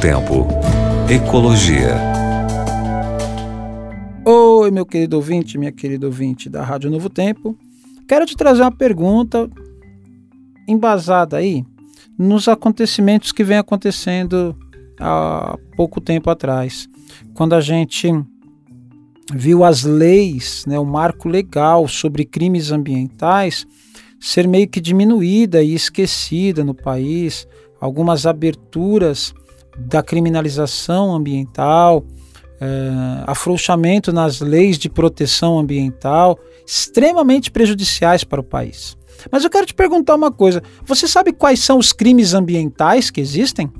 Tempo. Ecologia. Oi, meu querido ouvinte, minha querida ouvinte da Rádio Novo Tempo. Quero te trazer uma pergunta embasada aí nos acontecimentos que vem acontecendo há pouco tempo atrás, quando a gente viu as leis, né, o marco legal sobre crimes ambientais ser meio que diminuída e esquecida no país, algumas aberturas da criminalização ambiental, é, afrouxamento nas leis de proteção ambiental, extremamente prejudiciais para o país. Mas eu quero te perguntar uma coisa: você sabe quais são os crimes ambientais que existem?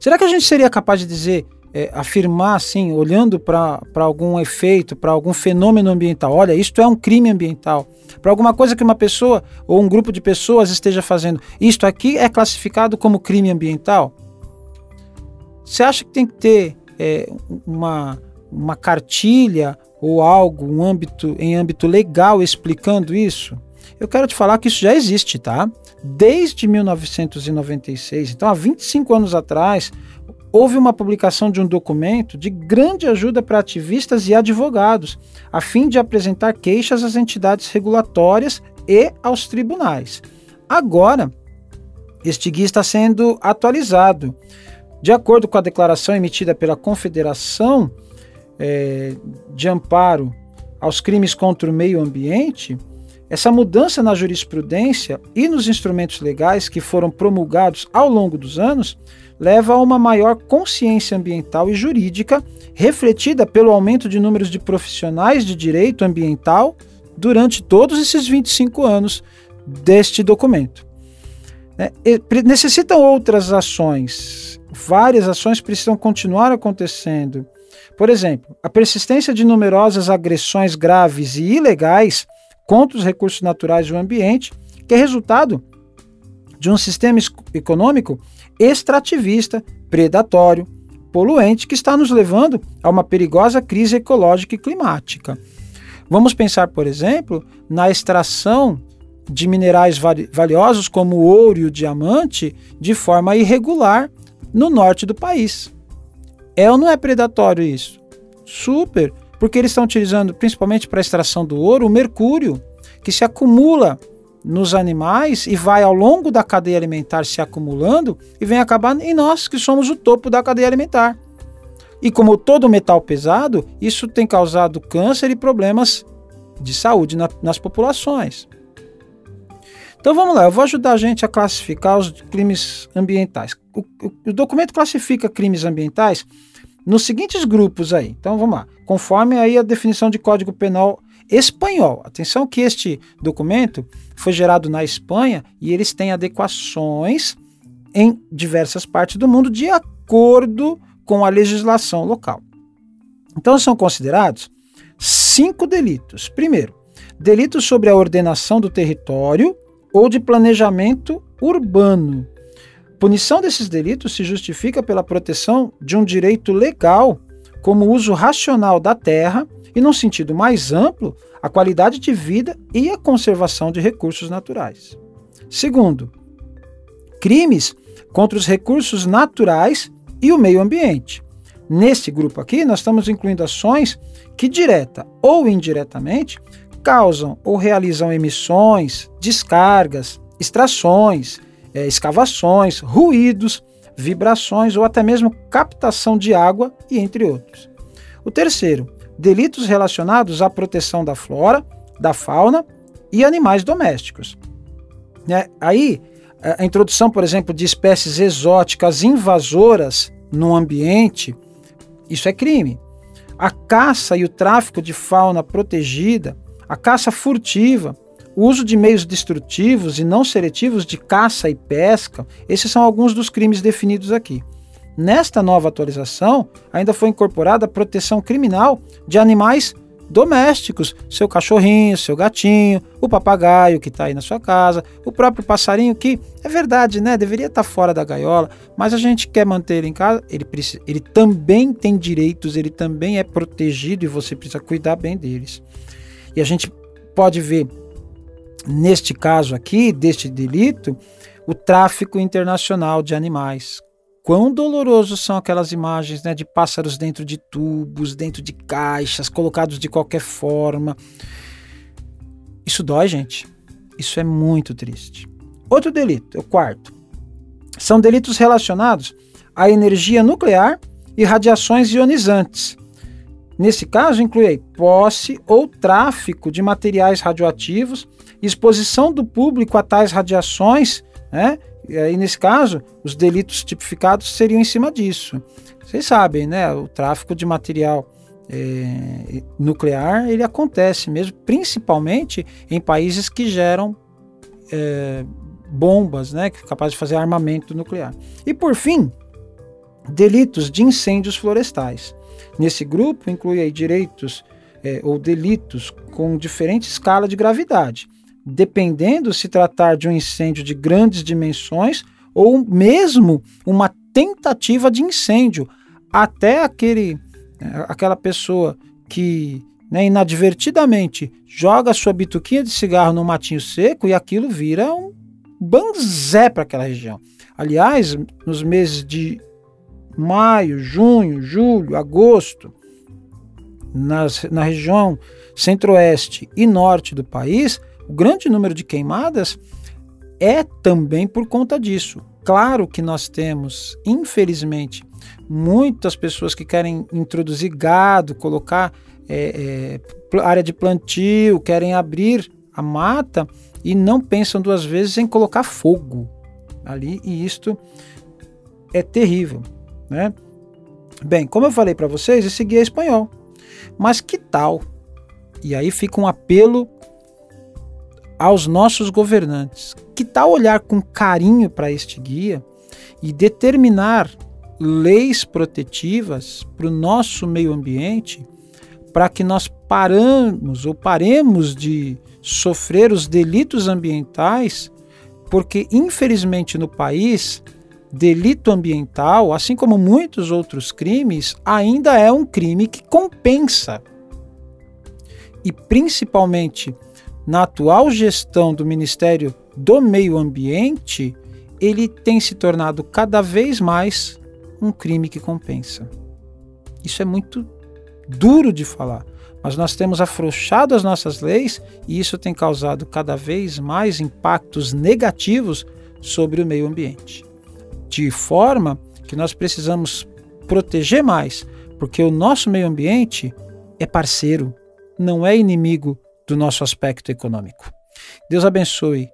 Será que a gente seria capaz de dizer, é, afirmar assim, olhando para algum efeito, para algum fenômeno ambiental, olha, isto é um crime ambiental, para alguma coisa que uma pessoa ou um grupo de pessoas esteja fazendo, isto aqui é classificado como crime ambiental? Você acha que tem que ter é, uma, uma cartilha ou algo um âmbito, em âmbito legal explicando isso? Eu quero te falar que isso já existe, tá? Desde 1996, então há 25 anos atrás, houve uma publicação de um documento de grande ajuda para ativistas e advogados, a fim de apresentar queixas às entidades regulatórias e aos tribunais. Agora, este guia está sendo atualizado de acordo com a declaração emitida pela Confederação é, de Amparo aos Crimes contra o Meio Ambiente, essa mudança na jurisprudência e nos instrumentos legais que foram promulgados ao longo dos anos leva a uma maior consciência ambiental e jurídica, refletida pelo aumento de números de profissionais de direito ambiental durante todos esses 25 anos deste documento. É, necessitam outras ações várias ações precisam continuar acontecendo. Por exemplo, a persistência de numerosas agressões graves e ilegais contra os recursos naturais do ambiente, que é resultado de um sistema econômico extrativista, predatório, poluente, que está nos levando a uma perigosa crise ecológica e climática. Vamos pensar, por exemplo, na extração de minerais valiosos como o ouro e o diamante de forma irregular no norte do país. É ou não é predatório isso? Super, porque eles estão utilizando, principalmente para a extração do ouro, o mercúrio, que se acumula nos animais e vai ao longo da cadeia alimentar se acumulando e vem acabar em nós, que somos o topo da cadeia alimentar. E como todo metal pesado, isso tem causado câncer e problemas de saúde na, nas populações. Então vamos lá, eu vou ajudar a gente a classificar os crimes ambientais. O, o, o, documento classifica crimes ambientais nos seguintes grupos aí. Então vamos lá, conforme aí a definição de Código Penal espanhol. Atenção que este documento foi gerado na Espanha e eles têm adequações em diversas partes do mundo de acordo com a legislação local. Então são considerados cinco delitos. Primeiro, delitos sobre a ordenação do território ou de planejamento urbano. Punição desses delitos se justifica pela proteção de um direito legal, como o uso racional da terra e, num sentido mais amplo, a qualidade de vida e a conservação de recursos naturais. Segundo, crimes contra os recursos naturais e o meio ambiente. Neste grupo aqui, nós estamos incluindo ações que, direta ou indiretamente, causam ou realizam emissões, descargas, extrações, é, escavações, ruídos, vibrações ou até mesmo captação de água e entre outros. O terceiro, delitos relacionados à proteção da flora, da fauna e animais domésticos. É, aí, a introdução, por exemplo, de espécies exóticas invasoras no ambiente, isso é crime. A caça e o tráfico de fauna protegida, a caça furtiva, o uso de meios destrutivos e não seletivos de caça e pesca, esses são alguns dos crimes definidos aqui. Nesta nova atualização, ainda foi incorporada a proteção criminal de animais domésticos, seu cachorrinho, seu gatinho, o papagaio que está aí na sua casa, o próprio passarinho que é verdade, né? Deveria estar tá fora da gaiola, mas a gente quer manter ele em casa. Ele precisa, ele também tem direitos, ele também é protegido e você precisa cuidar bem deles. E a gente pode ver, neste caso aqui, deste delito, o tráfico internacional de animais, quão dolorosos são aquelas imagens né, de pássaros dentro de tubos, dentro de caixas, colocados de qualquer forma. Isso dói, gente. Isso é muito triste. Outro delito, o quarto, são delitos relacionados à energia nuclear e radiações ionizantes. Nesse caso, inclui posse ou tráfico de materiais radioativos, exposição do público a tais radiações, né? E aí, nesse caso, os delitos tipificados seriam em cima disso. Vocês sabem, né? O tráfico de material é, nuclear ele acontece mesmo, principalmente em países que geram é, bombas, né? Que capazes de fazer armamento nuclear. E por fim, delitos de incêndios florestais. Nesse grupo inclui aí direitos é, ou delitos com diferente escala de gravidade, dependendo se tratar de um incêndio de grandes dimensões ou mesmo uma tentativa de incêndio, até aquele, é, aquela pessoa que né, inadvertidamente joga sua bituquinha de cigarro no matinho seco e aquilo vira um banzé para aquela região. Aliás, nos meses de maio, junho, julho, agosto, nas, na região centro-oeste e norte do país, o grande número de queimadas é também por conta disso. Claro que nós temos, infelizmente, muitas pessoas que querem introduzir gado, colocar é, é, área de plantio, querem abrir a mata e não pensam duas vezes em colocar fogo ali, e isto é terrível. Né? Bem, como eu falei para vocês, esse guia é espanhol. Mas que tal? E aí fica um apelo aos nossos governantes. Que tal olhar com carinho para este guia e determinar leis protetivas para o nosso meio ambiente para que nós paramos ou paremos de sofrer os delitos ambientais, porque infelizmente no país delito ambiental, assim como muitos outros crimes, ainda é um crime que compensa. E principalmente na atual gestão do Ministério do Meio Ambiente, ele tem se tornado cada vez mais um crime que compensa. Isso é muito duro de falar, mas nós temos afrouxado as nossas leis e isso tem causado cada vez mais impactos negativos sobre o meio ambiente de forma que nós precisamos proteger mais, porque o nosso meio ambiente é parceiro, não é inimigo do nosso aspecto econômico. Deus abençoe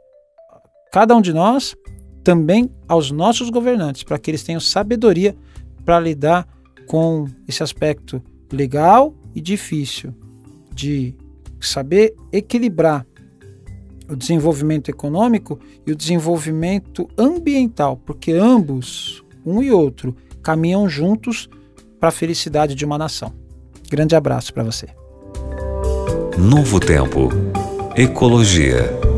cada um de nós, também aos nossos governantes, para que eles tenham sabedoria para lidar com esse aspecto legal e difícil de saber equilibrar o desenvolvimento econômico e o desenvolvimento ambiental, porque ambos, um e outro, caminham juntos para a felicidade de uma nação. Grande abraço para você. Novo Tempo. Ecologia.